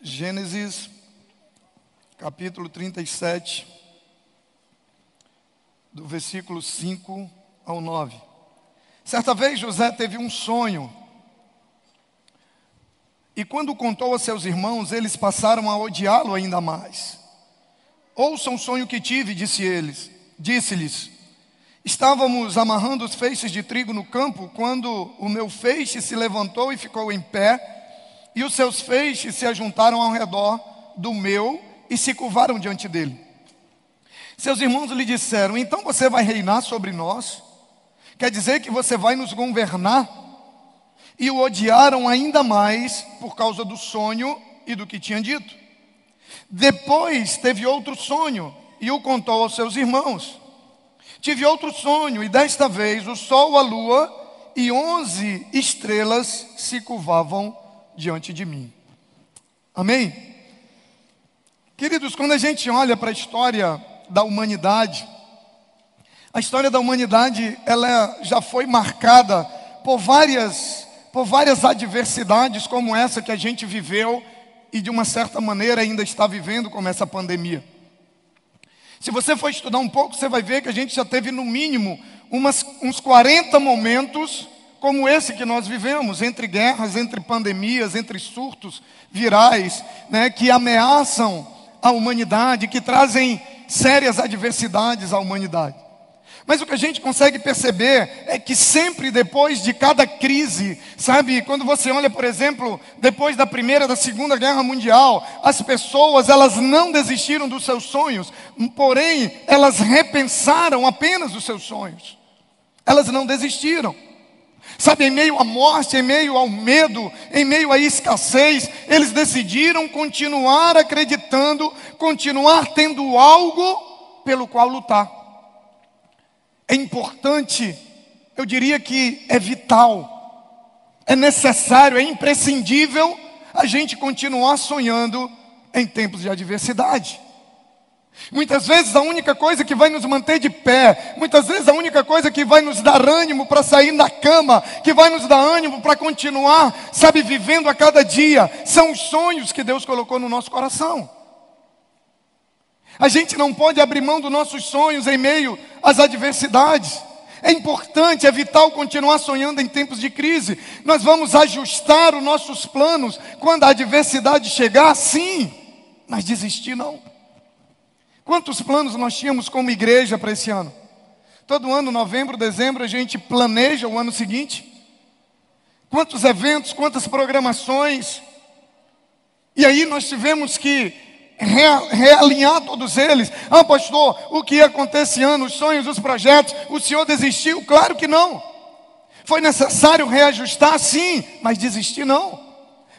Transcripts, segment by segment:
Gênesis, capítulo 37, do versículo 5 ao 9. Certa vez José teve um sonho, e quando contou a seus irmãos, eles passaram a odiá-lo ainda mais. Ouçam o sonho que tive, disse eles, disse-lhes. Estávamos amarrando os feixes de trigo no campo quando o meu feixe se levantou e ficou em pé e os seus feixes se ajuntaram ao redor do meu e se curvaram diante dele. Seus irmãos lhe disseram: Então você vai reinar sobre nós? Quer dizer que você vai nos governar? E o odiaram ainda mais por causa do sonho e do que tinha dito. Depois teve outro sonho e o contou aos seus irmãos. Tive outro sonho, e desta vez o sol, a lua e onze estrelas se curvavam diante de mim. Amém? Queridos, quando a gente olha para a história da humanidade, a história da humanidade ela já foi marcada por várias, por várias adversidades como essa que a gente viveu e de uma certa maneira ainda está vivendo como essa pandemia. Se você for estudar um pouco, você vai ver que a gente já teve no mínimo umas, uns 40 momentos como esse que nós vivemos, entre guerras, entre pandemias, entre surtos virais, né, que ameaçam a humanidade, que trazem sérias adversidades à humanidade. Mas o que a gente consegue perceber é que sempre depois de cada crise, sabe, quando você olha, por exemplo, depois da primeira, da segunda guerra mundial, as pessoas, elas não desistiram dos seus sonhos, porém, elas repensaram apenas os seus sonhos. Elas não desistiram. Sabe, em meio à morte, em meio ao medo, em meio à escassez, eles decidiram continuar acreditando, continuar tendo algo pelo qual lutar. É importante, eu diria que é vital, é necessário, é imprescindível a gente continuar sonhando em tempos de adversidade. Muitas vezes a única coisa que vai nos manter de pé, muitas vezes a única coisa que vai nos dar ânimo para sair da cama, que vai nos dar ânimo para continuar, sabe, vivendo a cada dia, são os sonhos que Deus colocou no nosso coração. A gente não pode abrir mão dos nossos sonhos em meio às adversidades. É importante, é vital continuar sonhando em tempos de crise. Nós vamos ajustar os nossos planos quando a adversidade chegar, sim, mas desistir não. Quantos planos nós tínhamos como igreja para esse ano? Todo ano, novembro, dezembro, a gente planeja o ano seguinte. Quantos eventos, quantas programações. E aí nós tivemos que realinhar todos eles. Ah, pastor, o que acontece esse ano, os sonhos, os projetos, o senhor desistiu? Claro que não. Foi necessário reajustar, sim, mas desistir não.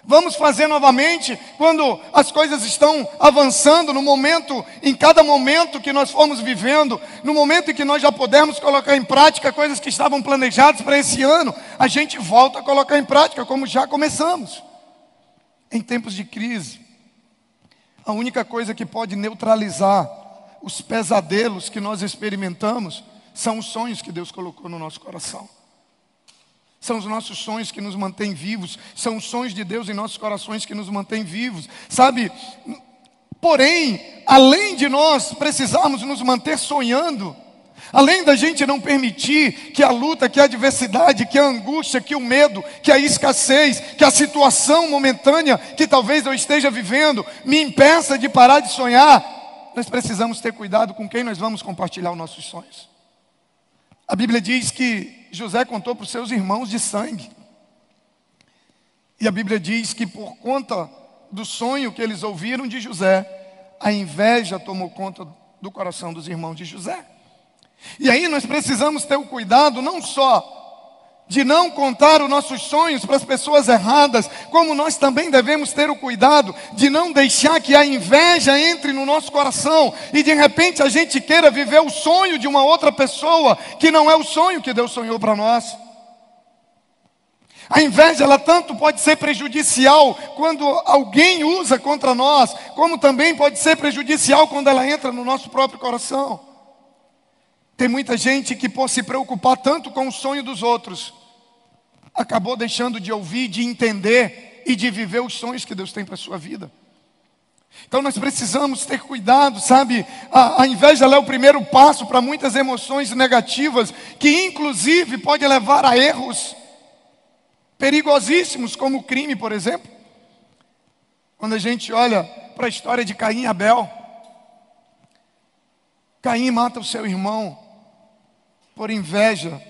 Vamos fazer novamente quando as coisas estão avançando, no momento, em cada momento que nós formos vivendo, no momento em que nós já pudermos colocar em prática coisas que estavam planejadas para esse ano, a gente volta a colocar em prática, como já começamos. Em tempos de crise, a única coisa que pode neutralizar os pesadelos que nós experimentamos são os sonhos que Deus colocou no nosso coração. São os nossos sonhos que nos mantêm vivos, são os sonhos de Deus em nossos corações que nos mantêm vivos, sabe? Porém, além de nós precisarmos nos manter sonhando, além da gente não permitir que a luta, que a adversidade, que a angústia, que o medo, que a escassez, que a situação momentânea que talvez eu esteja vivendo me impeça de parar de sonhar, nós precisamos ter cuidado com quem nós vamos compartilhar os nossos sonhos. A Bíblia diz que José contou para os seus irmãos de sangue. E a Bíblia diz que por conta do sonho que eles ouviram de José, a inveja tomou conta do coração dos irmãos de José. E aí nós precisamos ter o cuidado não só de não contar os nossos sonhos para as pessoas erradas, como nós também devemos ter o cuidado de não deixar que a inveja entre no nosso coração e de repente a gente queira viver o sonho de uma outra pessoa que não é o sonho que Deus sonhou para nós. A inveja, ela tanto pode ser prejudicial quando alguém usa contra nós, como também pode ser prejudicial quando ela entra no nosso próprio coração. Tem muita gente que, por se preocupar tanto com o sonho dos outros, acabou deixando de ouvir, de entender e de viver os sonhos que Deus tem para a sua vida. Então nós precisamos ter cuidado, sabe? A, a inveja é o primeiro passo para muitas emoções negativas, que inclusive pode levar a erros perigosíssimos, como o crime, por exemplo. Quando a gente olha para a história de Caim e Abel, Caim mata o seu irmão por inveja,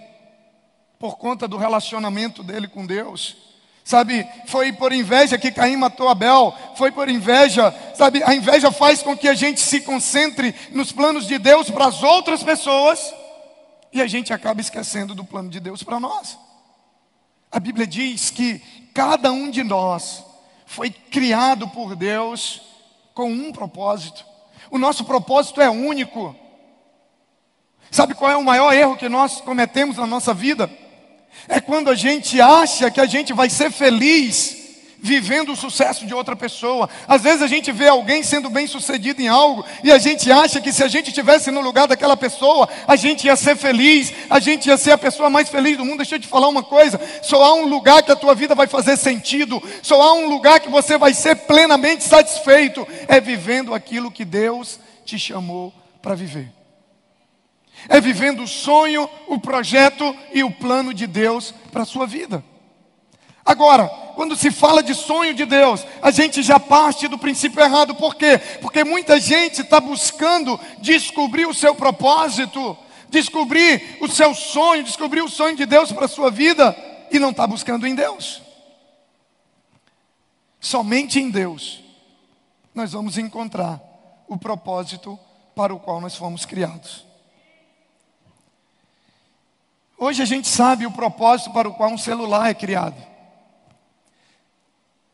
por conta do relacionamento dele com Deus. Sabe, foi por inveja que Caim matou Abel, foi por inveja, sabe, a inveja faz com que a gente se concentre nos planos de Deus para as outras pessoas e a gente acaba esquecendo do plano de Deus para nós. A Bíblia diz que cada um de nós foi criado por Deus com um propósito. O nosso propósito é único. Sabe qual é o maior erro que nós cometemos na nossa vida? É quando a gente acha que a gente vai ser feliz vivendo o sucesso de outra pessoa. Às vezes a gente vê alguém sendo bem sucedido em algo e a gente acha que se a gente estivesse no lugar daquela pessoa, a gente ia ser feliz, a gente ia ser a pessoa mais feliz do mundo. Deixa eu te falar uma coisa: só há um lugar que a tua vida vai fazer sentido, só há um lugar que você vai ser plenamente satisfeito, é vivendo aquilo que Deus te chamou para viver é vivendo o sonho, o projeto e o plano de Deus para a sua vida. Agora, quando se fala de sonho de Deus, a gente já parte do princípio errado, por quê? Porque muita gente está buscando descobrir o seu propósito, descobrir o seu sonho, descobrir o sonho de Deus para a sua vida e não está buscando em Deus. Somente em Deus nós vamos encontrar o propósito para o qual nós fomos criados. Hoje a gente sabe o propósito para o qual um celular é criado.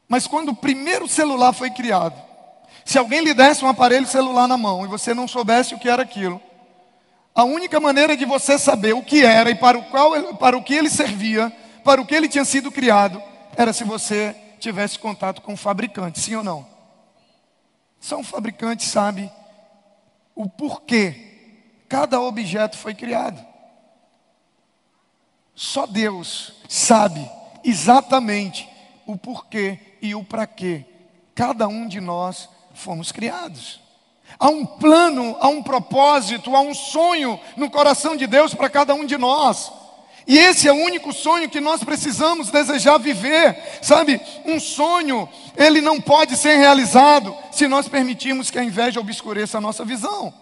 Mas quando o primeiro celular foi criado, se alguém lhe desse um aparelho celular na mão e você não soubesse o que era aquilo, a única maneira de você saber o que era e para o, qual, para o que ele servia, para o que ele tinha sido criado, era se você tivesse contato com o fabricante, sim ou não? Só um fabricante sabe o porquê cada objeto foi criado. Só Deus sabe exatamente o porquê e o para quê cada um de nós fomos criados. Há um plano, há um propósito, há um sonho no coração de Deus para cada um de nós. E esse é o único sonho que nós precisamos desejar viver, sabe? Um sonho, ele não pode ser realizado se nós permitirmos que a inveja obscureça a nossa visão.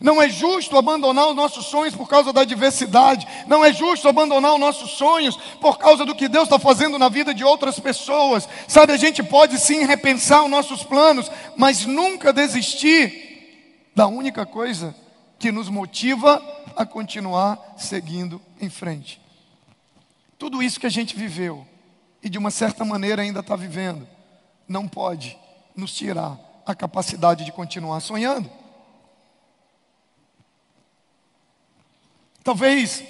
Não é justo abandonar os nossos sonhos por causa da diversidade. Não é justo abandonar os nossos sonhos por causa do que Deus está fazendo na vida de outras pessoas. Sabe, a gente pode sim repensar os nossos planos, mas nunca desistir da única coisa que nos motiva a continuar seguindo em frente. Tudo isso que a gente viveu e de uma certa maneira ainda está vivendo, não pode nos tirar a capacidade de continuar sonhando. Talvez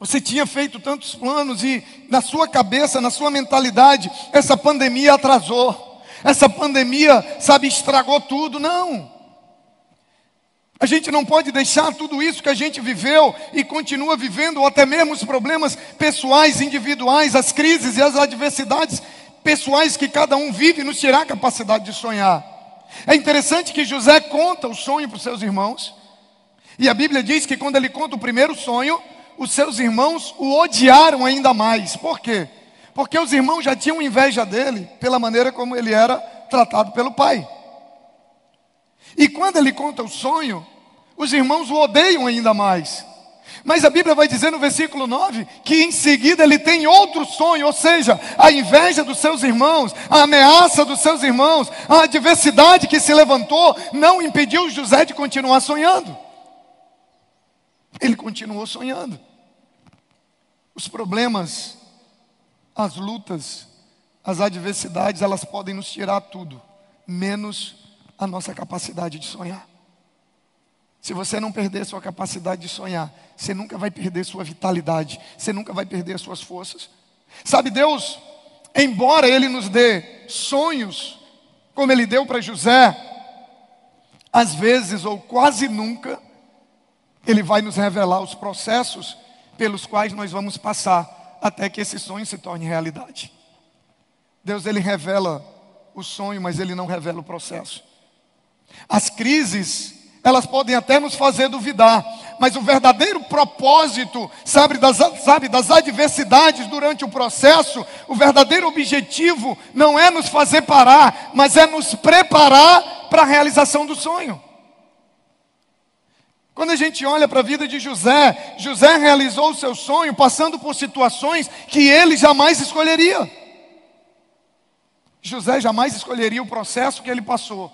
você tinha feito tantos planos e na sua cabeça, na sua mentalidade, essa pandemia atrasou. Essa pandemia, sabe, estragou tudo. Não. A gente não pode deixar tudo isso que a gente viveu e continua vivendo, ou até mesmo os problemas pessoais, individuais, as crises e as adversidades pessoais que cada um vive, nos tirar a capacidade de sonhar. É interessante que José conta o sonho para os seus irmãos. E a Bíblia diz que quando ele conta o primeiro sonho, os seus irmãos o odiaram ainda mais. Por quê? Porque os irmãos já tinham inveja dele pela maneira como ele era tratado pelo pai. E quando ele conta o sonho, os irmãos o odeiam ainda mais. Mas a Bíblia vai dizer no versículo 9 que em seguida ele tem outro sonho, ou seja, a inveja dos seus irmãos, a ameaça dos seus irmãos, a adversidade que se levantou, não impediu José de continuar sonhando. Ele continuou sonhando. Os problemas, as lutas, as adversidades, elas podem nos tirar tudo, menos a nossa capacidade de sonhar. Se você não perder sua capacidade de sonhar, você nunca vai perder sua vitalidade, você nunca vai perder suas forças. Sabe, Deus, embora Ele nos dê sonhos, como Ele deu para José, às vezes ou quase nunca, ele vai nos revelar os processos pelos quais nós vamos passar até que esse sonho se torne realidade. Deus ele revela o sonho, mas ele não revela o processo. As crises, elas podem até nos fazer duvidar, mas o verdadeiro propósito, sabe das, sabe, das adversidades durante o processo, o verdadeiro objetivo não é nos fazer parar, mas é nos preparar para a realização do sonho. Quando a gente olha para a vida de José, José realizou o seu sonho passando por situações que ele jamais escolheria. José jamais escolheria o processo que ele passou,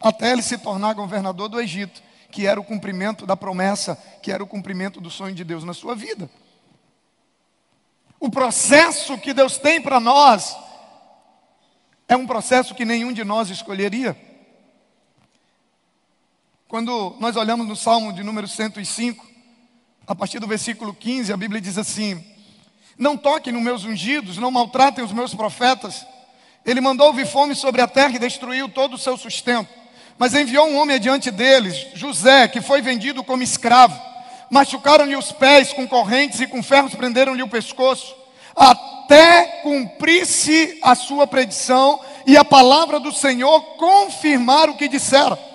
até ele se tornar governador do Egito, que era o cumprimento da promessa, que era o cumprimento do sonho de Deus na sua vida. O processo que Deus tem para nós é um processo que nenhum de nós escolheria. Quando nós olhamos no Salmo de número 105, a partir do versículo 15, a Bíblia diz assim: Não toquem nos meus ungidos, não maltratem os meus profetas. Ele mandou vir fome sobre a terra e destruiu todo o seu sustento. Mas enviou um homem adiante deles, José, que foi vendido como escravo. Machucaram-lhe os pés com correntes e com ferros prenderam-lhe o pescoço, até cumprisse a sua predição e a palavra do Senhor confirmar o que dissera.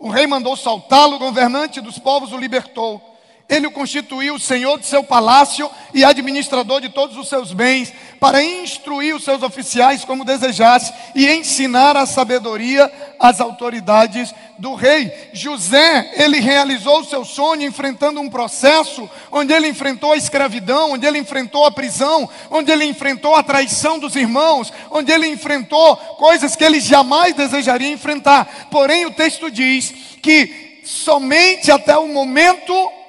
O rei mandou saltá-lo, o governante dos povos o libertou. Ele o constituiu senhor de seu palácio e administrador de todos os seus bens, para instruir os seus oficiais como desejasse e ensinar a sabedoria às autoridades do rei. José, ele realizou o seu sonho enfrentando um processo onde ele enfrentou a escravidão, onde ele enfrentou a prisão, onde ele enfrentou a traição dos irmãos, onde ele enfrentou coisas que ele jamais desejaria enfrentar. Porém, o texto diz que somente até o momento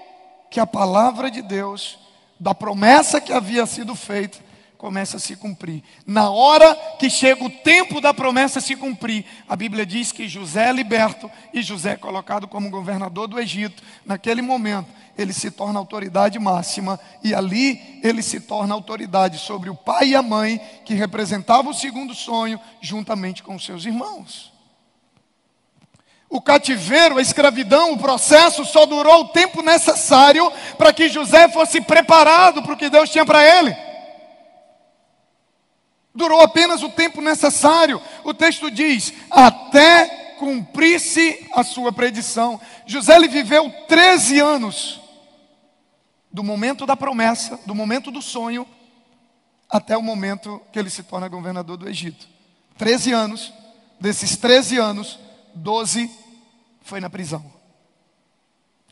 que a palavra de Deus, da promessa que havia sido feita, começa a se cumprir. Na hora que chega o tempo da promessa se cumprir, a Bíblia diz que José é liberto e José é colocado como governador do Egito. Naquele momento, ele se torna autoridade máxima e ali ele se torna autoridade sobre o pai e a mãe que representavam o segundo sonho juntamente com seus irmãos. O cativeiro, a escravidão, o processo só durou o tempo necessário para que José fosse preparado para o que Deus tinha para ele. Durou apenas o tempo necessário. O texto diz: até cumprisse a sua predição. José ele viveu 13 anos, do momento da promessa, do momento do sonho, até o momento que ele se torna governador do Egito. 13 anos, desses 13 anos, 12 foi na prisão.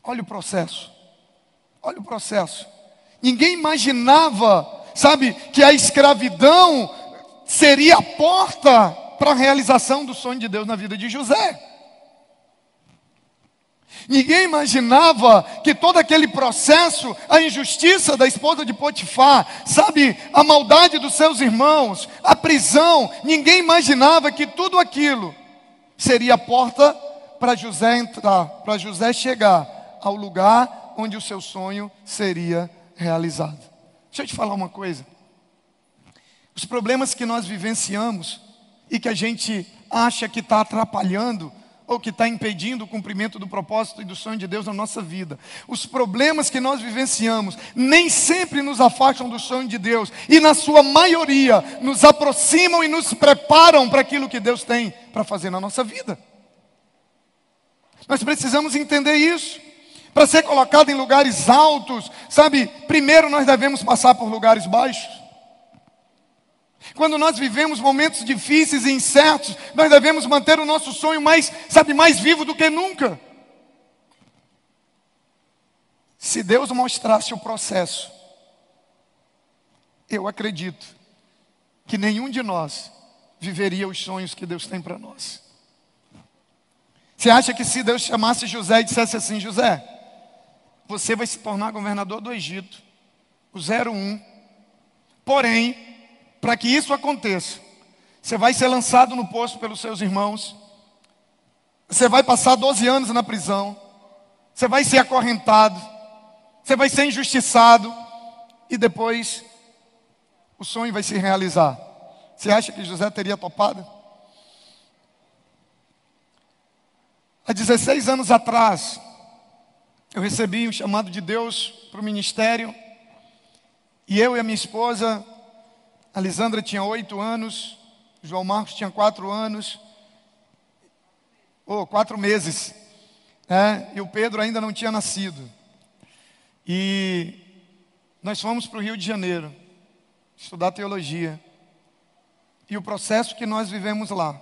Olha o processo. Olha o processo. Ninguém imaginava, sabe, que a escravidão seria a porta para a realização do sonho de Deus na vida de José. Ninguém imaginava que todo aquele processo, a injustiça da esposa de Potifar, sabe, a maldade dos seus irmãos, a prisão, ninguém imaginava que tudo aquilo seria a porta para José entrar, para José chegar ao lugar onde o seu sonho seria realizado. Deixa eu te falar uma coisa. Os problemas que nós vivenciamos e que a gente acha que está atrapalhando ou que está impedindo o cumprimento do propósito e do sonho de Deus na nossa vida. Os problemas que nós vivenciamos nem sempre nos afastam do sonho de Deus e, na sua maioria, nos aproximam e nos preparam para aquilo que Deus tem para fazer na nossa vida. Nós precisamos entender isso. Para ser colocado em lugares altos, sabe, primeiro nós devemos passar por lugares baixos. Quando nós vivemos momentos difíceis e incertos, nós devemos manter o nosso sonho mais, sabe, mais vivo do que nunca. Se Deus mostrasse o processo, eu acredito que nenhum de nós viveria os sonhos que Deus tem para nós. Você acha que se Deus chamasse José e dissesse assim: José, você vai se tornar governador do Egito, o 01. Porém, para que isso aconteça, você vai ser lançado no poço pelos seus irmãos, você vai passar 12 anos na prisão, você vai ser acorrentado, você vai ser injustiçado, e depois o sonho vai se realizar. Você acha que José teria topado? Há 16 anos atrás, eu recebi o chamado de Deus para o ministério, e eu e a minha esposa, a Lisandra tinha oito anos, João Marcos tinha quatro anos, ou oh, quatro meses, né? e o Pedro ainda não tinha nascido. E nós fomos para o Rio de Janeiro estudar teologia. E o processo que nós vivemos lá,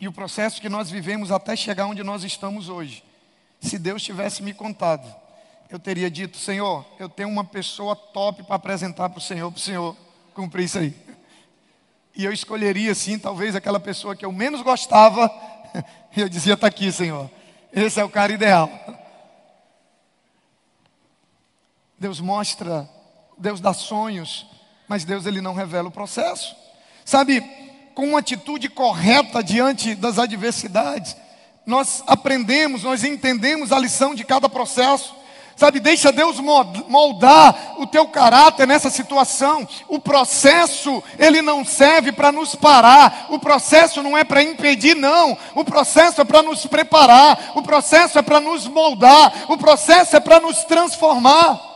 e o processo que nós vivemos até chegar onde nós estamos hoje, se Deus tivesse me contado, eu teria dito: Senhor, eu tenho uma pessoa top para apresentar para o Senhor, para o Senhor cumprir isso aí. E eu escolheria, sim, talvez aquela pessoa que eu menos gostava, e eu dizia: está aqui, Senhor, esse é o cara ideal. Deus mostra, Deus dá sonhos, mas Deus ele não revela o processo. Sabe, com uma atitude correta diante das adversidades, nós aprendemos, nós entendemos a lição de cada processo. Sabe, deixa Deus moldar o teu caráter nessa situação. O processo, ele não serve para nos parar. O processo não é para impedir, não. O processo é para nos preparar. O processo é para nos moldar. O processo é para nos transformar.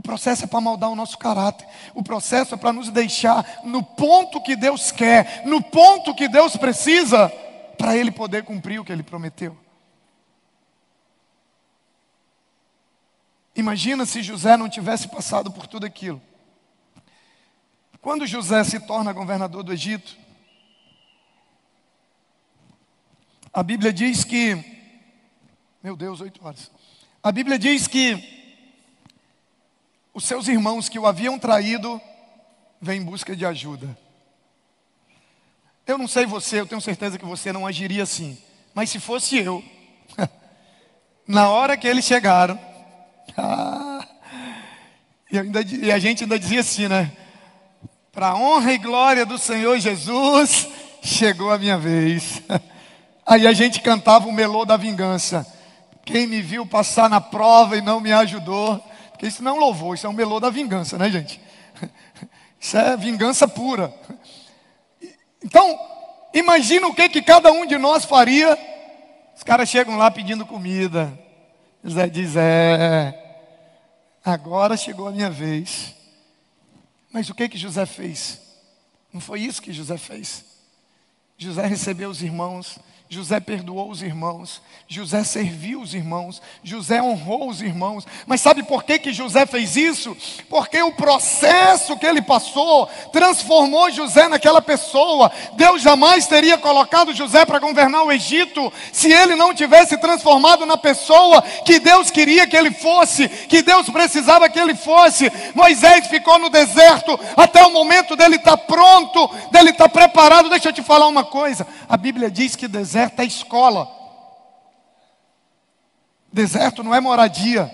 O processo é para moldar o nosso caráter. O processo é para nos deixar no ponto que Deus quer, no ponto que Deus precisa, para Ele poder cumprir o que Ele prometeu. Imagina se José não tivesse passado por tudo aquilo. Quando José se torna governador do Egito, a Bíblia diz que, meu Deus, oito horas. A Bíblia diz que os seus irmãos que o haviam traído vêm em busca de ajuda. Eu não sei você, eu tenho certeza que você não agiria assim. Mas se fosse eu, na hora que eles chegaram, ah, e, ainda, e, a gente ainda dizia assim, né? Para a honra e glória do Senhor Jesus, chegou a minha vez. Aí a gente cantava o melô da vingança. Quem me viu passar na prova e não me ajudou, porque isso não é um louvor, isso é um melô da vingança, né, gente? Isso é vingança pura. Então, imagina o que, que cada um de nós faria. Os caras chegam lá pedindo comida. José diz: É, agora chegou a minha vez. Mas o que que José fez? Não foi isso que José fez. José recebeu os irmãos, José perdoou os irmãos, José serviu os irmãos, José honrou os irmãos. Mas sabe por que, que José fez isso? Porque o processo que ele passou transformou José naquela pessoa. Deus jamais teria colocado José para governar o Egito se ele não tivesse transformado na pessoa que Deus queria que ele fosse, que Deus precisava que ele fosse. Moisés ficou no deserto até o momento dele estar tá pronto, dele estar tá preparado. Deixa eu te falar uma coisa: a Bíblia diz que deserto Deserto é escola. Deserto não é moradia.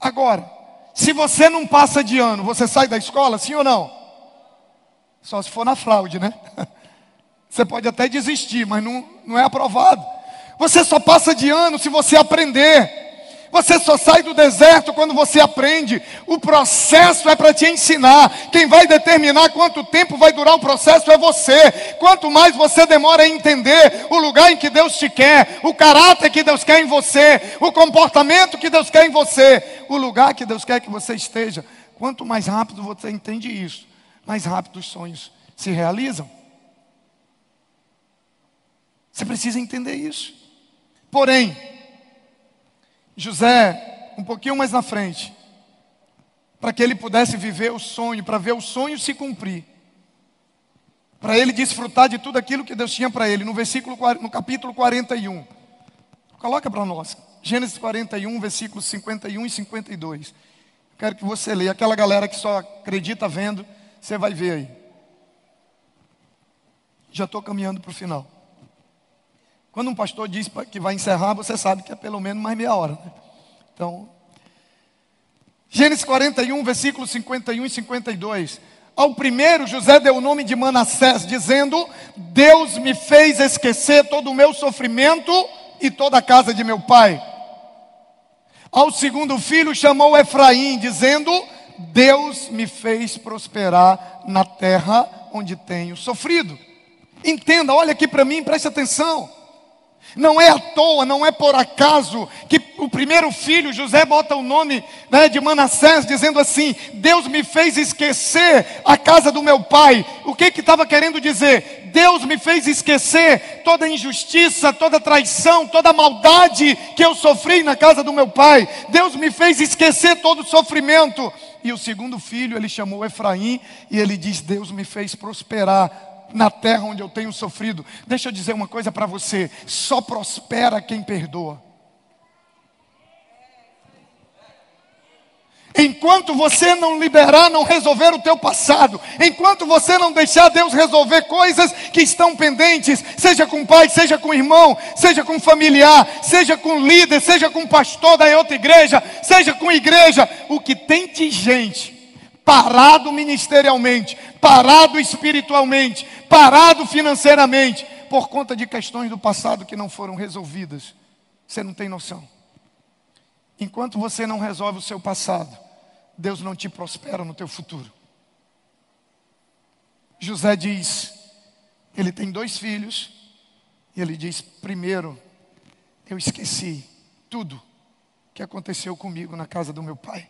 Agora, se você não passa de ano, você sai da escola, sim ou não? Só se for na fraude, né? Você pode até desistir, mas não, não é aprovado. Você só passa de ano se você aprender. Você só sai do deserto quando você aprende. O processo é para te ensinar. Quem vai determinar quanto tempo vai durar o processo é você. Quanto mais você demora a entender o lugar em que Deus te quer, o caráter que Deus quer em você, o comportamento que Deus quer em você, o lugar que Deus quer que você esteja, quanto mais rápido você entende isso, mais rápido os sonhos se realizam. Você precisa entender isso. Porém, José, um pouquinho mais na frente, para que ele pudesse viver o sonho, para ver o sonho se cumprir, para ele desfrutar de tudo aquilo que Deus tinha para ele, no versículo no capítulo 41. Coloca para nós. Gênesis 41, versículos 51 e 52. Quero que você leia. Aquela galera que só acredita vendo, você vai ver aí. Já estou caminhando para o final. Quando um pastor diz que vai encerrar, você sabe que é pelo menos mais meia hora. Né? Então, Gênesis 41, versículos 51 e 52. Ao primeiro, José deu o nome de Manassés, dizendo: Deus me fez esquecer todo o meu sofrimento e toda a casa de meu pai. Ao segundo filho, chamou Efraim, dizendo: Deus me fez prosperar na terra onde tenho sofrido. Entenda, olha aqui para mim, preste atenção. Não é à toa, não é por acaso que o primeiro filho, José, bota o nome né, de Manassés, dizendo assim: Deus me fez esquecer a casa do meu pai. O que estava que querendo dizer? Deus me fez esquecer toda injustiça, toda traição, toda maldade que eu sofri na casa do meu pai. Deus me fez esquecer todo o sofrimento. E o segundo filho, ele chamou Efraim e ele diz: Deus me fez prosperar na terra onde eu tenho sofrido. Deixa eu dizer uma coisa para você: só prospera quem perdoa. Enquanto você não liberar, não resolver o teu passado, enquanto você não deixar Deus resolver coisas que estão pendentes, seja com pai, seja com irmão, seja com familiar, seja com líder, seja com pastor da outra igreja, seja com igreja, o que tem de gente parado ministerialmente, parado espiritualmente, parado financeiramente, por conta de questões do passado que não foram resolvidas. Você não tem noção. Enquanto você não resolve o seu passado, Deus não te prospera no teu futuro. José diz, ele tem dois filhos, e ele diz: primeiro, eu esqueci tudo que aconteceu comigo na casa do meu pai.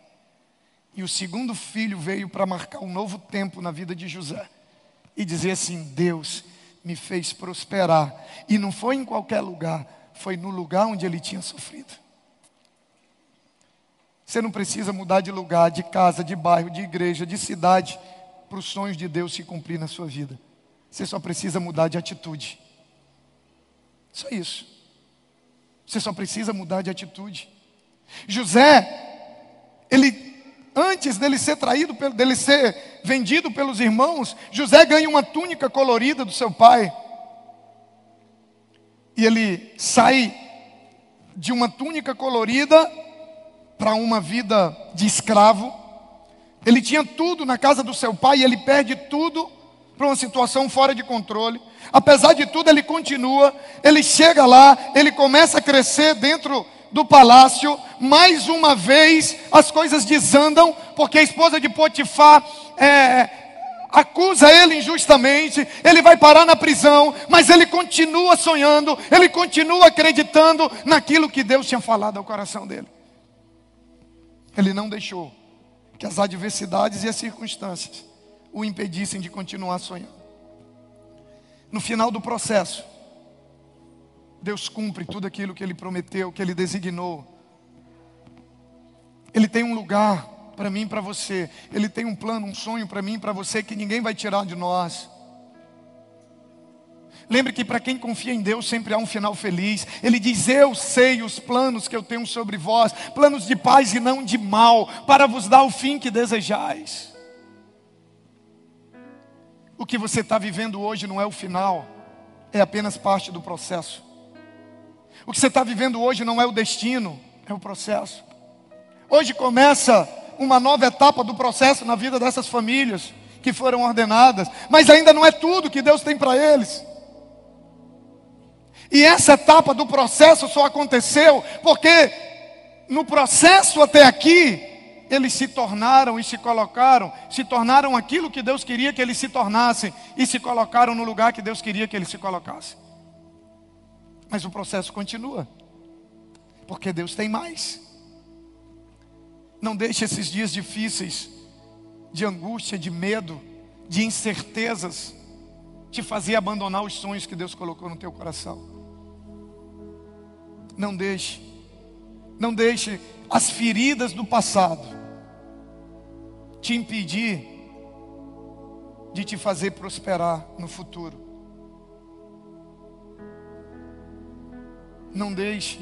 E o segundo filho veio para marcar um novo tempo na vida de José e dizer assim: Deus me fez prosperar. E não foi em qualquer lugar, foi no lugar onde ele tinha sofrido. Você não precisa mudar de lugar, de casa, de bairro, de igreja, de cidade, para os sonhos de Deus se cumprir na sua vida. Você só precisa mudar de atitude. Só isso. Você só precisa mudar de atitude. José, ele antes dele ser traído, dele ser vendido pelos irmãos, José ganha uma túnica colorida do seu pai. E ele sai de uma túnica colorida para uma vida de escravo. Ele tinha tudo na casa do seu pai e ele perde tudo para uma situação fora de controle. Apesar de tudo, ele continua, ele chega lá, ele começa a crescer dentro do palácio, mais uma vez as coisas desandam, porque a esposa de Potifar é, acusa ele injustamente, ele vai parar na prisão, mas ele continua sonhando, ele continua acreditando naquilo que Deus tinha falado ao coração dele. Ele não deixou que as adversidades e as circunstâncias o impedissem de continuar sonhando. No final do processo, Deus cumpre tudo aquilo que Ele prometeu, que Ele designou. Ele tem um lugar para mim e para você. Ele tem um plano, um sonho para mim e para você que ninguém vai tirar de nós. Lembre que para quem confia em Deus sempre há um final feliz. Ele diz: Eu sei os planos que eu tenho sobre vós, planos de paz e não de mal, para vos dar o fim que desejais. O que você está vivendo hoje não é o final, é apenas parte do processo. O que você está vivendo hoje não é o destino, é o processo. Hoje começa uma nova etapa do processo na vida dessas famílias que foram ordenadas, mas ainda não é tudo que Deus tem para eles. E essa etapa do processo só aconteceu porque no processo até aqui, eles se tornaram e se colocaram, se tornaram aquilo que Deus queria que eles se tornassem e se colocaram no lugar que Deus queria que eles se colocassem. Mas o processo continua. Porque Deus tem mais. Não deixe esses dias difíceis, de angústia, de medo, de incertezas, te fazer abandonar os sonhos que Deus colocou no teu coração. Não deixe. Não deixe as feridas do passado te impedir de te fazer prosperar no futuro. Não deixe.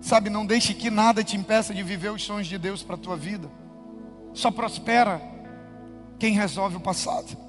Sabe, não deixe que nada te impeça de viver os sonhos de Deus para a tua vida. Só prospera quem resolve o passado.